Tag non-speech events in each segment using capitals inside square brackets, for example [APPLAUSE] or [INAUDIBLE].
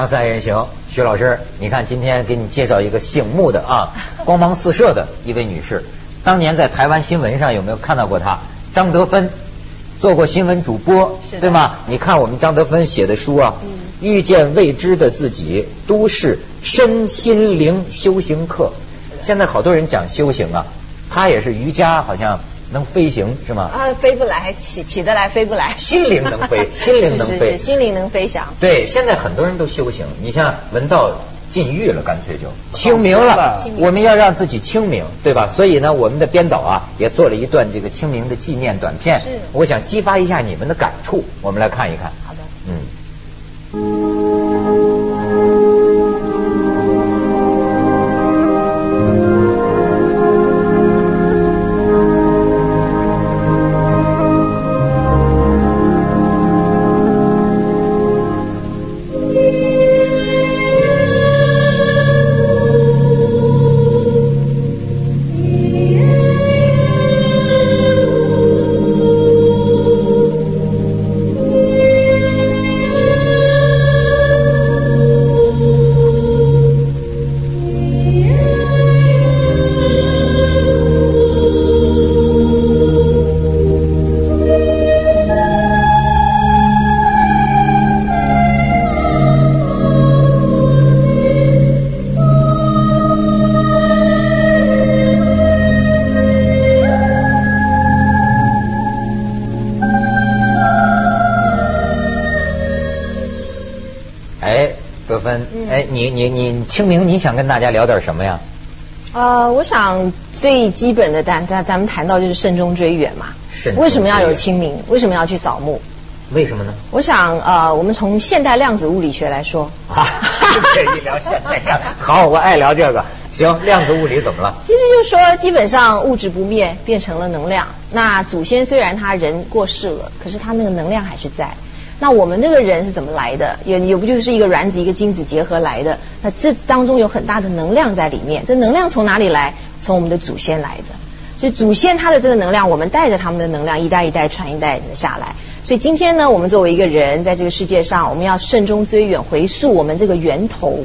锵锵三人行，徐老师，你看今天给你介绍一个醒目的啊，[LAUGHS] 光芒四射的一位女士。当年在台湾新闻上有没有看到过她？张德芬做过新闻主播，对吗？你看我们张德芬写的书啊，遇见未知的自己，都市身心灵修行课。现在好多人讲修行啊，她也是瑜伽，好像。能飞行是吗？啊，飞不来，起起得来，飞不来。心灵能飞，[LAUGHS] 心灵能飞，心灵能飞翔。对，现在很多人都修行，你像文道禁欲了，干脆就清明了。我们要让自己清明，对吧？所以呢，我们的编导啊，也做了一段这个清明的纪念短片。是。我想激发一下你们的感触，我们来看一看。好的。嗯。你你你清明你想跟大家聊点什么呀？呃，我想最基本的，咱咱咱们谈到就是慎终追远嘛。慎为什么要有清明？为什么要去扫墓？为什么呢？我想呃，我们从现代量子物理学来说。啊，[LAUGHS] 可以聊现代量好，我爱聊这个。行，量子物理怎么了？其实就是说，基本上物质不灭，变成了能量。那祖先虽然他人过世了，可是他那个能量还是在。那我们这个人是怎么来的？也也不就是一个卵子一个精子结合来的？那这当中有很大的能量在里面。这能量从哪里来？从我们的祖先来的。所以祖先他的这个能量，我们带着他们的能量一代一代传一代的下来。所以今天呢，我们作为一个人在这个世界上，我们要慎终追远，回溯我们这个源头，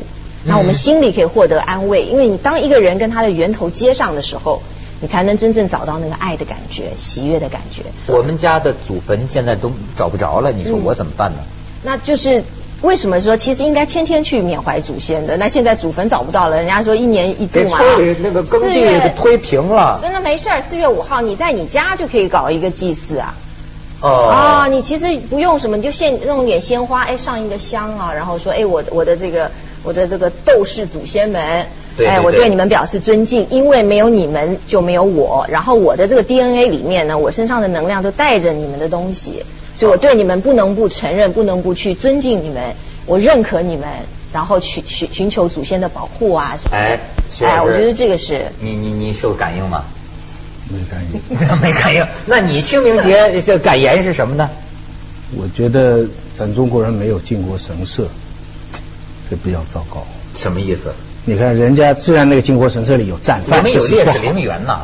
那我们心里可以获得安慰。因为你当一个人跟他的源头接上的时候。你才能真正找到那个爱的感觉、喜悦的感觉。我们家的祖坟现在都找不着了，你说我怎么办呢？那就是为什么说其实应该天天去缅怀祖先的？那现在祖坟找不到了，人家说一年一度嘛。那个耕地推平了。那没事儿，四月五号你在你家就可以搞一个祭祀啊。哦。啊，你其实不用什么，你就献弄点鲜花，哎，上一个香啊，然后说，哎，我我的这个我的这个斗士祖先们。哎，我对你们表示尊敬，因为没有你们就没有我。然后我的这个 DNA 里面呢，我身上的能量都带着你们的东西，所以我对你们不能不承认，不能不去尊敬你们，我认可你们，然后去寻寻求祖先的保护啊什么。哎，哎，我觉得这个是。你你你受感应吗？没感应。[LAUGHS] 没感应。那你清明节 [LAUGHS] 这感言是什么呢？我觉得咱中国人没有进过神社，这比较糟糕。什么意思？你看，人家虽然那个靖国神社里有战犯，我们有烈士陵园呐。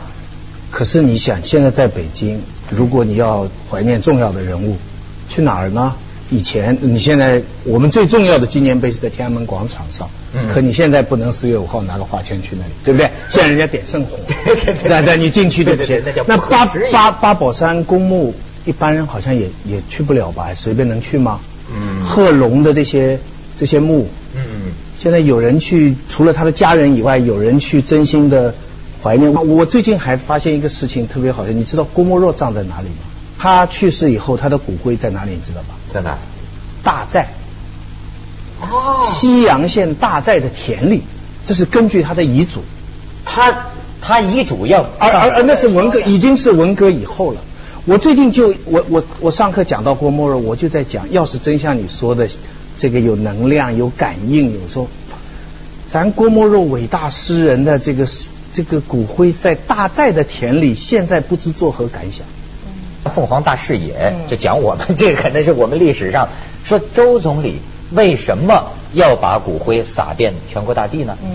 可是你想，现在在北京，如果你要怀念重要的人物，去哪儿呢？以前你现在我们最重要的纪念碑是在天安门广场上，可你现在不能四月五号拿个花圈去那里，对不对？现在人家点圣火，对 [LAUGHS] 对，你进去对不行。那八八八宝山公墓，一般人好像也也去不了吧？随便能去吗？嗯。贺龙的这些这些墓，嗯。现在有人去，除了他的家人以外，有人去真心的怀念。我最近还发现一个事情特别好笑，你知道郭沫若葬在哪里吗？他去世以后，他的骨灰在哪里？你知道吗？在哪？大寨。哦。西阳县大寨的田里，这是根据他的遗嘱。他他遗嘱要，而而而那是文革，已经是文革以后了。我最近就我我我上课讲到郭沫若，我就在讲，要是真像你说的。这个有能量，有感应，有时候，咱郭沫若伟大诗人的这个这个骨灰在大寨的田里，现在不知作何感想。凤凰大视野就讲我们，这可能是我们历史上说周总理为什么要把骨灰撒遍全国大地呢？嗯，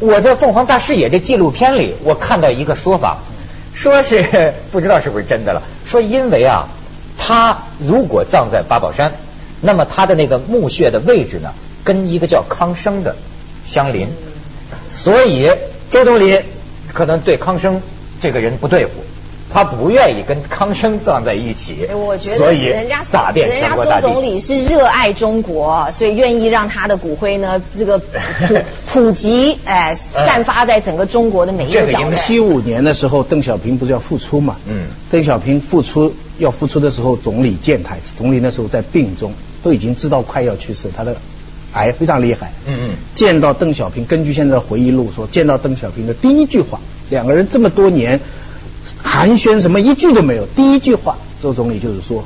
我在凤凰大视野这纪录片里，我看到一个说法，说是 [LAUGHS] 不知道是不是真的了，说因为啊，他如果葬在八宝山。那么他的那个墓穴的位置呢，跟一个叫康生的相邻，所以周总理可能对康生这个人不对付。他不愿意跟康生葬在一起，我觉得所以人家撒遍全国大人家周总。理是热爱中国，所以愿意让他的骨灰呢，这个普 [LAUGHS] 普及，哎，散发在整个中国的每一个角落。七五年的时候，邓小平不是要复出嘛？嗯邓小平复出要复出的时候，总理见他。总理那时候在病中，都已经知道快要去世，他的癌非常厉害。嗯嗯。见到邓小平，根据现在的回忆录说，见到邓小平的第一句话，两个人这么多年寒暄什么一句都没有，第一句话，周总理就是说，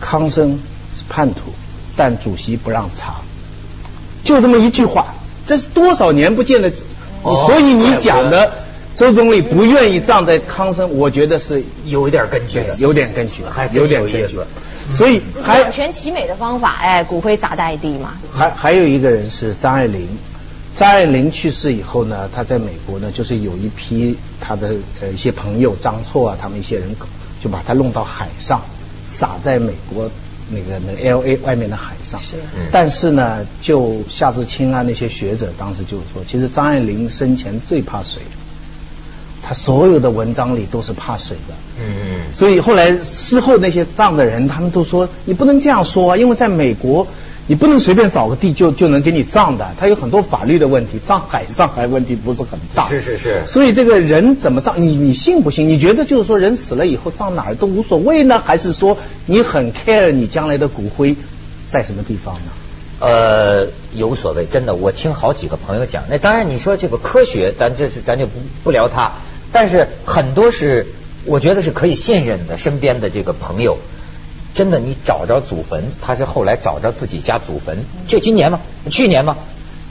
康生是叛徒，但主席不让查，就这么一句话，这是多少年不见的，哦。所以你讲的周总理不愿意葬在康生，我觉得是有一点根据的，有点根据，还有点根据有意思。所以还两全其美的方法，哎，骨灰撒在地嘛。还还有一个人是张爱玲，张爱玲去世以后呢，她在美国呢，就是有一批她的呃一些朋友张错啊，他们一些人就把她弄到海上，撒在美国那个那个 L A 外面的海上。是嗯但是呢，就夏志清啊那些学者当时就是说，其实张爱玲生前最怕水，她所有的文章里都是怕水的。嗯所以后来事后那些葬的人，他们都说你不能这样说啊，因为在美国，你不能随便找个地就就能给你葬的，他有很多法律的问题，葬海上还问题不是很大。是是是所以这个人怎么葬，你你信不信？你觉得就是说人死了以后葬哪儿都无所谓呢，还是说你很 care 你将来的骨灰在什么地方呢？呃，有所谓，真的，我听好几个朋友讲。那当然，你说这个科学，咱这是咱就不不聊它，但是很多是我觉得是可以信任的，身边的这个朋友，真的，你找着祖坟，他是后来找着自己家祖坟，就今年吗？去年吗？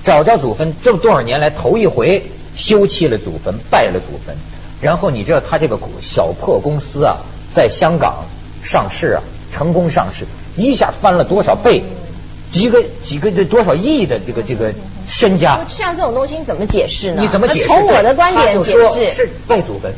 找着祖坟，这么多少年来头一回修葺了祖坟，拜了祖坟，然后你知道他这个小破公司啊，在香港上市啊，成功上市，一下翻了多少倍？几个几个这多少亿的这个这个身家，像这种东西你怎么解释呢？你怎么解释？从我的观点解释，是外祖坟。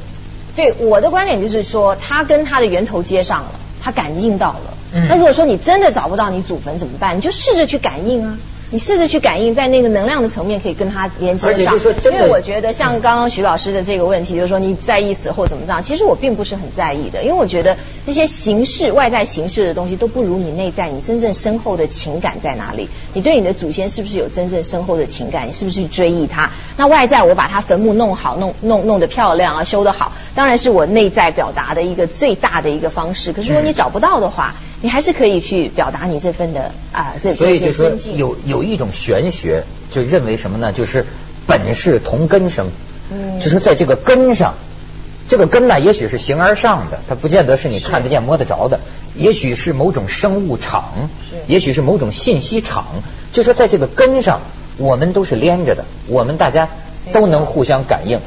对我的观点就是说，他跟他的源头接上了，他感应到了。嗯那如果说你真的找不到你祖坟怎么办？你就试着去感应啊。你试着去感应，在那个能量的层面可以跟它连接上。因为我觉得像刚刚徐老师的这个问题，就是说你在意死后怎么样？其实我并不是很在意的，因为我觉得这些形式、外在形式的东西都不如你内在你真正深厚的情感在哪里。你对你的祖先是不是有真正深厚的情感？你是不是去追忆他？那外在我把他坟墓弄好、弄弄弄得漂亮啊，修得好，当然是我内在表达的一个最大的一个方式。可是如果你找不到的话，你还是可以去表达你这份的啊、这这所以就说。有有一种玄学，就认为什么呢？就是本是同根生，嗯就说在这个根上，这个根呢，也许是形而上的，它不见得是你看得见摸得着的，也许是某种生物场是，也许是某种信息场。就说在这个根上，我们都是连着的，我们大家都能互相感应。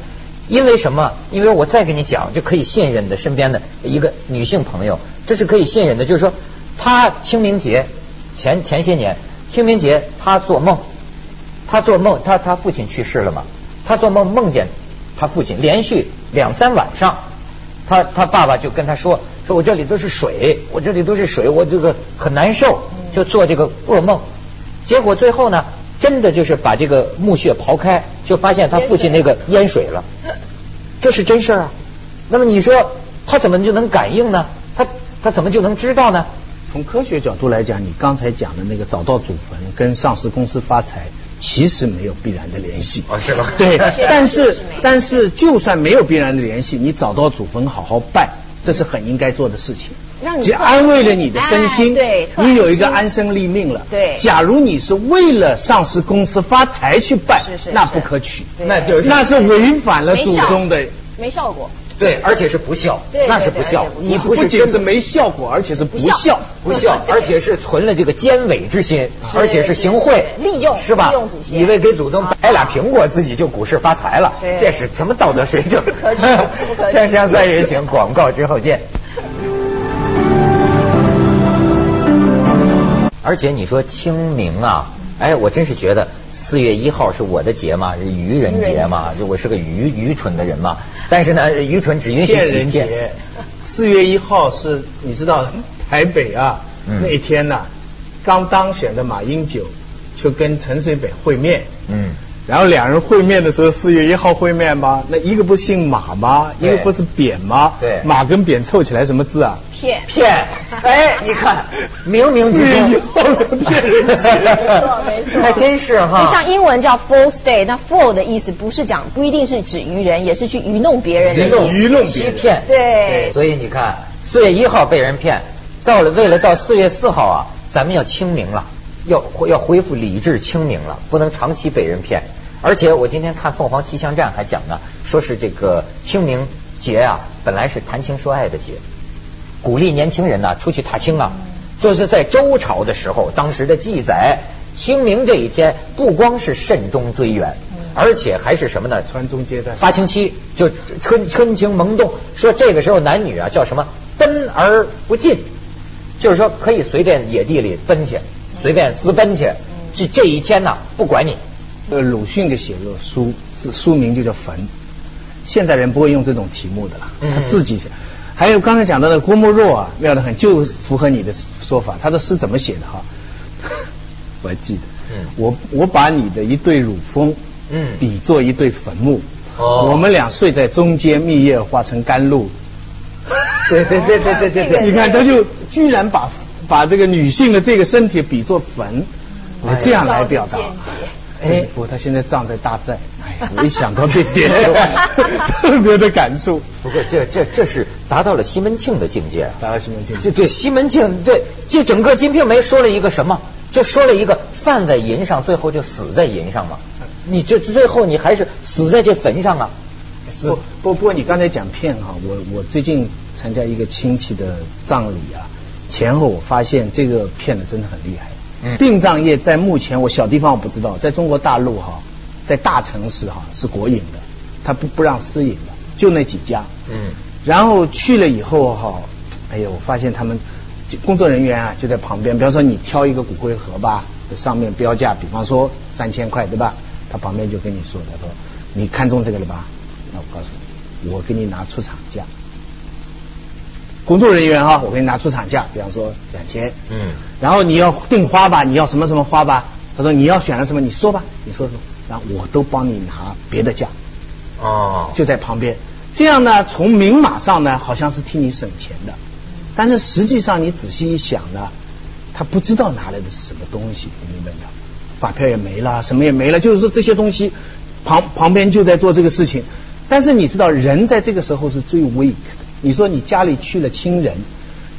因为什么？因为我再给你讲，就可以信任的身边的一个女性朋友，这是可以信任的。就是说，她清明节前前些年，清明节她做梦，她做梦，她她父亲去世了嘛，她做梦梦见她父亲连续两三晚上，她她爸爸就跟她说，说我这里都是水，我这里都是水，我这个很难受，就做这个噩梦。结果最后呢，真的就是把这个墓穴刨开，就发现他父亲那个淹水了，这是真事儿啊。那么你说他怎么就能感应呢？他他怎么就能知道呢？从科学角度来讲，你刚才讲的那个找到祖坟跟上市公司发财，其实没有必然的联系。啊是吧对，[LAUGHS] 但是但是就算没有必然的联系，你找到祖坟好好拜，这是很应该做的事情。既让你特安慰了你的身心，哎对你有一个安安身立命了。对。假如你是为了上市公司发财去拜是是，那不可取，那就是那是违反了祖宗的。没效。果。对，而且是不孝，那是不孝。你不仅是没效果，而且是不孝。孝。不孝，[LAUGHS] 而且是存了这个奸伪之心，而且是行贿，是利用是吧？利用祖？先。以为给祖宗摆俩苹果，自己就股市发财了，对。这是什么道德水准？不可取不可取。[LAUGHS] 锵锵三人行，广告之后见。而且你说清明啊，哎，我真是觉得四月一号是我的节嘛，是愚人节嘛，就我是个愚愚蠢的人嘛。但是呢，愚蠢只允许骗人几天。节，四月一号是你知道台北啊、嗯那一天呐、刚当选的马英九就跟陈水扁会面。嗯，然后两人会面的时候，四月一号会面吗？那一个不姓马吗？一个不是扁吗？对马跟扁凑起来什么字啊？骗。骗，哎，你看，冥冥之四月一中号的骗人节。没错没错还真是哈。就像英文叫 false day，那 fall 的意思不是讲，不一定是指愚人，也是去愚弄别人的愚弄。愚弄别人欺骗，对所以你看，四月一号被人骗，到了为了到四月四号啊，咱们要清明了，要要恢复理智清明了，不能长期被人骗。而且我今天看凤凰气象站还讲呢，说是这个清明节啊，本来是谈情说爱的节，鼓励年轻人呢、出去踏青啊。就是在周朝的时候，当时的记载，清明这一天不光是慎终追远，而且还是什么呢？传宗接代。发情期就春春情萌动，说这个时候男女啊叫什么奔而不进，就是说可以随便野地里奔去，随便私奔去。这这一天呢，不管你。呃，鲁迅就写个书，字书名就叫《坟》。现代人不会用这种题目的了，嗯他自己写。还有刚才讲到的郭沫若啊，妙得很，就符合你的说法。他的诗怎么写的哈？[LAUGHS] 我还记得，嗯我我把你的一对乳峰，嗯比作一对坟墓，哦我们俩睡在中间，蜜叶化成甘露。对对对对对对对你看，他就居然把把这个女性的这个身体比作坟，我这样来表达。哎，不过他现在葬在大寨，哎呀，我一想到这点就 [LAUGHS] 特别的感触。不过这这这是达到了西门庆的境界啊。达到西门庆，这对西门庆对这整个《金瓶梅》说了一个什么？就说了一个犯在淫上，最后就死在淫上嘛。你这最后你还是死在这坟上啊。不不不过你刚才讲骗哈，我我最近参加一个亲戚的葬礼啊，前后我发现这个骗的真的很厉害。嗯殡葬业在目前我小地方我不知道，在中国大陆哈，在大城市哈是国营的，他不不让私营的，就那几家。嗯然后去了以后哈，哎呀，我发现他们就工作人员啊就在旁边，比方说你挑一个骨灰盒吧，上面标价，比方说三千块，对吧？他旁边就跟你说，他说你看中这个了吧？那我告诉你，我给你拿出厂价。工作人员哈，我给你拿出厂价，比方说两千，嗯然后你要订花吧，你要什么什么花吧？他说你要选了什么，你说吧，你说说，然后我都帮你拿别的价。哦就在旁边。这样呢，从明码上呢，好像是替你省钱的，但是实际上你仔细一想呢，他不知道拿来的是什么东西，你明白没有？发票也没了，什么也没了，就是说这些东西旁旁边就在做这个事情。但是你知道，人在这个时候是最 weak 的。你说你家里去了亲人，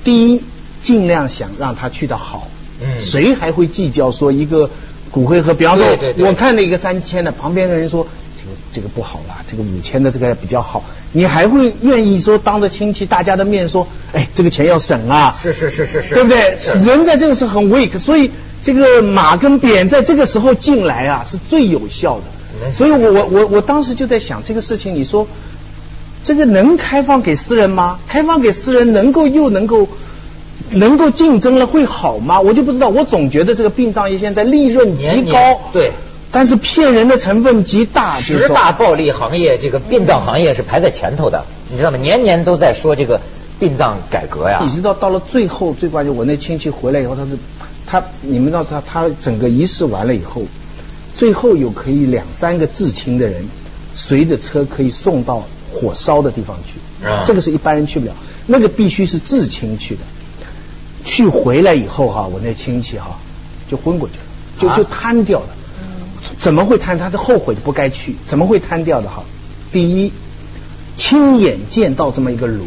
第一尽量想让他去的好，嗯谁还会计较说一个骨灰盒？比方说，对对对我看了一个三千的，旁边的人说这个这个不好啦，这个五千的这个比较好，你还会愿意说当着亲戚大家的面说，哎，这个钱要省啊，是是是是是，对不对？人在这个时候很 weak，所以这个马跟扁在这个时候进来啊，是最有效的。所以我我我我当时就在想这个事情，你说这个能开放给私人吗？开放给私人能够又能够。能够竞争了会好吗？我就不知道，我总觉得这个殡葬业现在利润极年年高，对，但是骗人的成分极大。十大暴利行业，这个殡葬行业是排在前头的，你知道吗？年年都在说这个殡葬改革呀你。知道到了最后最关键，我那亲戚回来以后，他是他，你们知道他他整个仪式完了以后，最后有可以两三个至亲的人随着车可以送到火烧的地方去，啊这个是一般人去不了，那个必须是至亲去的。去回来以后哈，我那亲戚哈就昏过去了，就啊就瘫掉了。怎么会瘫？他是后悔的不该去，怎么会瘫掉的哈？第一，亲眼见到这么一个炉，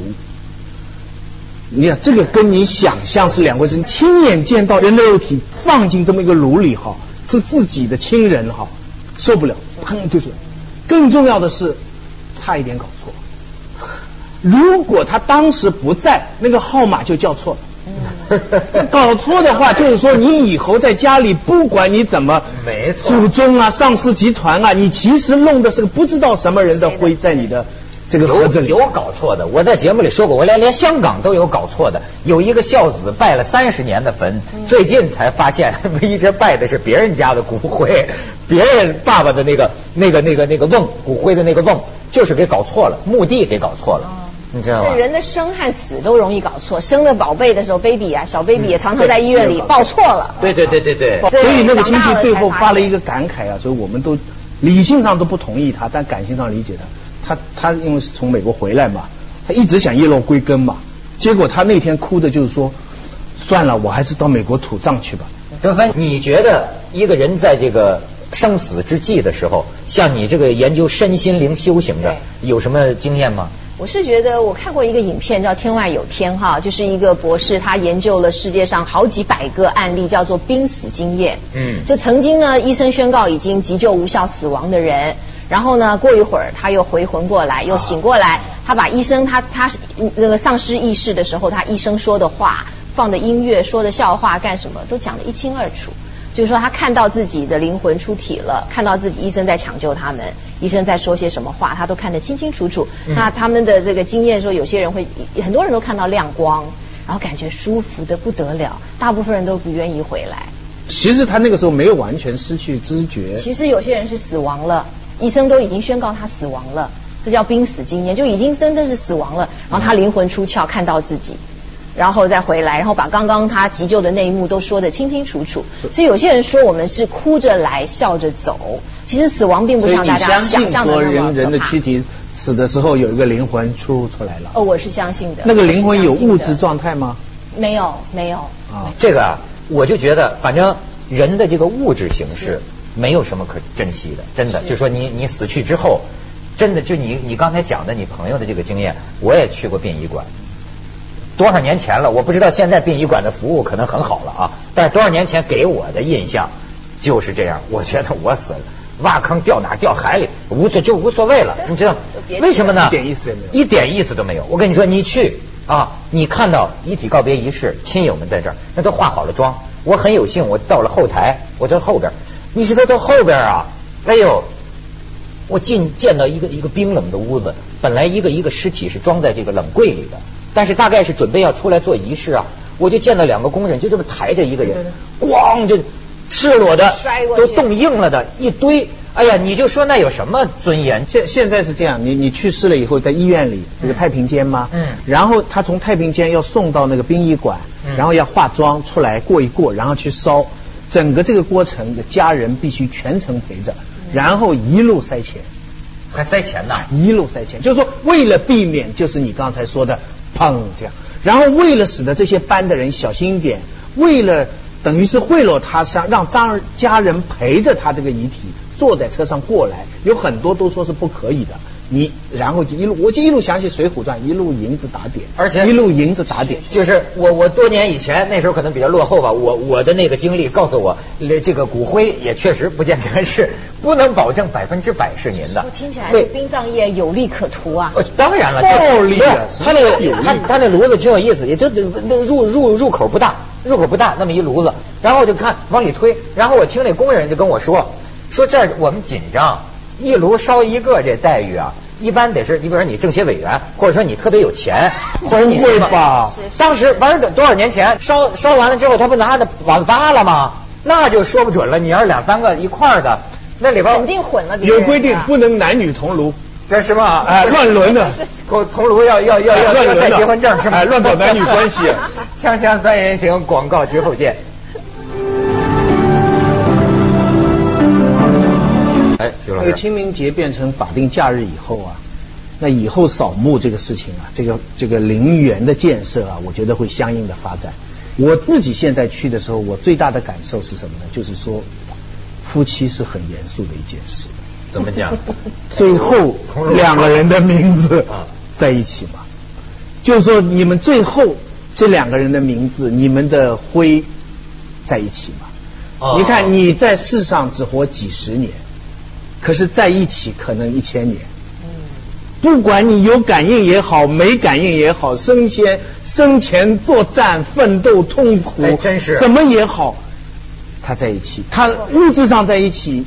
你看这个跟你想象是两回事。亲眼见到人的肉体放进这么一个炉里哈，是自己的亲人哈，受不了，砰就是。更重要的是，差一点搞错。如果他当时不在，那个号码就叫错了。搞错的话，就是说你以后在家里，不管你怎么没错祖宗啊、上市集团啊，你其实弄的是个不知道什么人的灰在你的这个盒子里。有有搞错的，我在节目里说过，我连连香港都有搞错的。有一个孝子拜了三十年的坟，最近才发现一直拜的是别人家的骨灰，别人爸爸的那个那个那个那个瓮骨灰的那个瓮，就是给搞错了，墓地给搞错了。你知道吗？人的生和死都容易搞错，生的宝贝的时候，baby 啊，小 baby 也常常在医院里报错了。对对对对对。所以那个亲戚最后发了一个感慨啊，所以我们都理性上都不同意他，但感性上理解他。他他因为是从美国回来嘛，他一直想叶落归根嘛，结果他那天哭的就是说，算了，我还是到美国土葬去吧。德芬，你觉得一个人在这个生死之际的时候，像你这个研究身心灵修行的，有什么经验吗？我是觉得我看过一个影片叫《天外有天》哈，就是一个博士他研究了世界上好几百个案例，叫做濒死经验。嗯，就曾经呢，医生宣告已经急救无效死亡的人，然后呢，过一会儿他又回魂过来，又醒过来，他把医生他他那个丧失意识的时候，他医生说的话、放的音乐、说的笑话干什么都讲得一清二楚。就是说，他看到自己的灵魂出体了，看到自己医生在抢救他们，医生在说些什么话，他都看得清清楚楚。那他们的这个经验说，有些人会，很多人都看到亮光，然后感觉舒服的不得了，大部分人都不愿意回来。其实他那个时候没有完全失去知觉。其实有些人是死亡了，医生都已经宣告他死亡了，这叫濒死经验，就已经真的是死亡了，然后他灵魂出窍，看到自己。然后再回来，然后把刚刚他急救的那一幕都说得清清楚楚。所以有些人说我们是哭着来，笑着走。其实死亡并不像大家想象的那么人人的躯体死的时候有一个灵魂出出来了。哦，我是相信的。那个灵魂有物质状态吗？没有，没有。啊，这个啊，我就觉得，反正人的这个物质形式没有什么可珍惜的，真的。就说你你死去之后，真的就你你刚才讲的你朋友的这个经验，我也去过殡仪馆。多少年前了，我不知道现在殡仪馆的服务可能很好了啊。但是多少年前给我的印象就是这样，我觉得我死了，挖坑掉哪掉海里，无这就无所谓了，你知道为什么呢？一点意思也没有，一点意思都没有。我跟你说，你去啊，你看到遗体告别仪式，亲友们在这儿，那都化好了妆。我很有幸，我到了后台，我在后边，你知道到后边啊，哎呦，我进见到一个一个冰冷的屋子，本来一个一个尸体是装在这个冷柜里的。但是大概是准备要出来做仪式啊，我就见到两个工人就这么抬着一个人，咣就赤裸的都冻硬了的一堆，哎呀，你就说那有什么尊严？现现在是这样，你你去世了以后在医院里这个太平间吗？嗯，然后他从太平间要送到那个殡仪馆，然后要化妆出来过一过，然后去烧，整个这个过程的家人必须全程陪着，然后一路塞钱，还塞钱呢？一路塞钱，就是说为了避免就是你刚才说的。砰！这样，然后为了使得这些班的人小心一点，为了等于是贿赂他，让让张家人陪着他这个遗体坐在车上过来，有很多都说是不可以的。你然后就一路，我就一路想起《水浒传》，一路银子打点，而且一路银子打点。就是我我多年以前那时候可能比较落后吧，我我的那个经历告诉我，这个骨灰也确实不见得是不能保证百分之百是您的。我听起来对殡葬业有利可图啊。当然了，暴利啊！他那个他他那炉子挺有意思，也就那入入入口不大，入口不大，那么一炉子，然后我就看往里推，然后我听那工人就跟我说，说这儿我们紧张。一炉烧一个，这待遇啊，一般得是，你比如说你政协委员，或者说你特别有钱，或者你会吧？当时完了多少年前烧烧完了之后，他不拿着碗扒了吗？那就说不准了。你要是两三个一块的，那里边肯定混了。有规定不能男女同炉，这是吗？[LAUGHS] 哎，乱伦的同同炉要要要要要带结婚证是吗？哎，乱搞男女关系。[LAUGHS] 锵锵三人行，广告之后见。哎，徐老师，这个清明节变成法定假日以后啊，那以后扫墓这个事情啊，这个这个陵园的建设啊，我觉得会相应的发展。我自己现在去的时候，我最大的感受是什么呢？就是说，夫妻是很严肃的一件事。怎么讲？[LAUGHS] 最后两个人的名字在一起嘛，就是说你们最后这两个人的名字，你们的灰在一起嘛？你看你在世上只活几十年。可是在一起可能一千年，不管你有感应也好，没感应也好，生前生前作战奋斗痛苦，真是怎么也好，他在一起，他物质上在一起，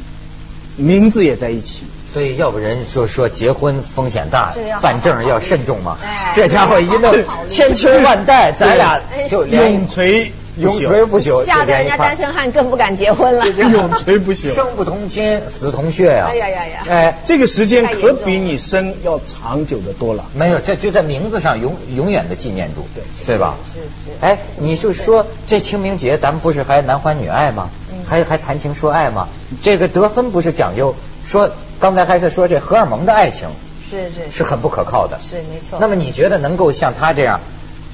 名字也在一起，所以要不人说说结婚风险大，办证要慎重嘛。这家伙已经都 [LAUGHS] 千秋万代，咱俩就永垂。永垂不朽，吓得人家单身汉更不敢结婚了。永垂不朽，生不同亲，死同穴呀！哎呀呀呀！哎，这个时间可比你生要长久的多了。没有，这就在名字上永永远的纪念住，对对吧？是是。哎，你就说这清明节，咱们不是还男欢女爱吗？还还谈情说爱吗？这个得分不是讲究说，刚才还是说这荷尔蒙的爱情是是是很不可靠的。是没错。那么你觉得能够像他这样？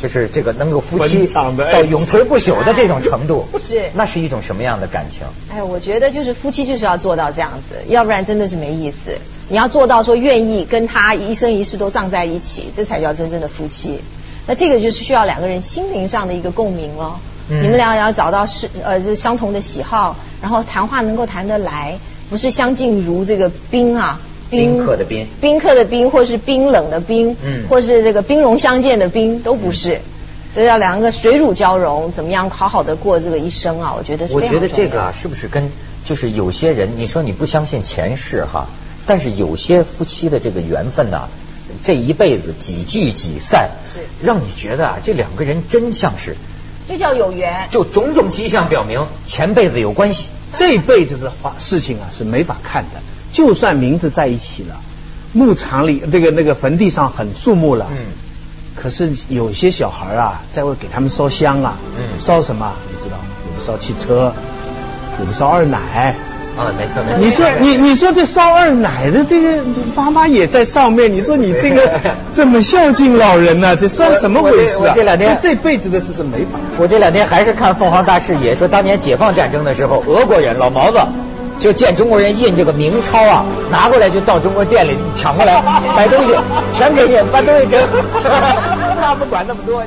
就是这个能够夫妻到永垂不朽的这种 [LAUGHS] 程度，是那是一种什么样的感情？哎，我觉得就是夫妻就是要做到这样子，要不然真的是没意思。你要做到说愿意跟他一生一世都葬在一起，这才叫真正的夫妻。那这个就是需要两个人心灵上的一个共鸣了。嗯、你们俩要找到是呃是相同的喜好，然后谈话能够谈得来，不是相敬如这个冰啊。宾客的宾，宾客的宾，或是冰冷的冰，嗯，或是这个兵戎相见的兵，都不是。这要两个水乳交融，怎么样好好的过这个一生啊？我觉得是。我觉得这个啊，是不是跟就是有些人，你说你不相信前世哈，但是有些夫妻的这个缘分呐，这一辈子几聚几散，是让你觉得啊，这两个人真像是，这叫有缘。就种种迹象表明，前辈子有关系。这辈子的话事情啊，是没法看的。就算名字在一起了，牧场里那个那个坟地上很肃穆了，嗯，可是有些小孩啊，在会给他们烧香啊，嗯，烧什么？你知道，有的烧汽车，有的烧二奶，啊，没错没错。你说你你说这烧二奶的这个妈妈也在上面，你说你这个 [LAUGHS] 这么孝敬老人呢？这算什么回事啊？这两天这辈子的事是没法。我这两天还是看凤凰大视野，说当年解放战争的时候，俄国人老毛子。就见中国人印这个明钞啊，拿过来就到中国店里抢过来买东西，全给印，把东西给，[LAUGHS] 他不管那么多。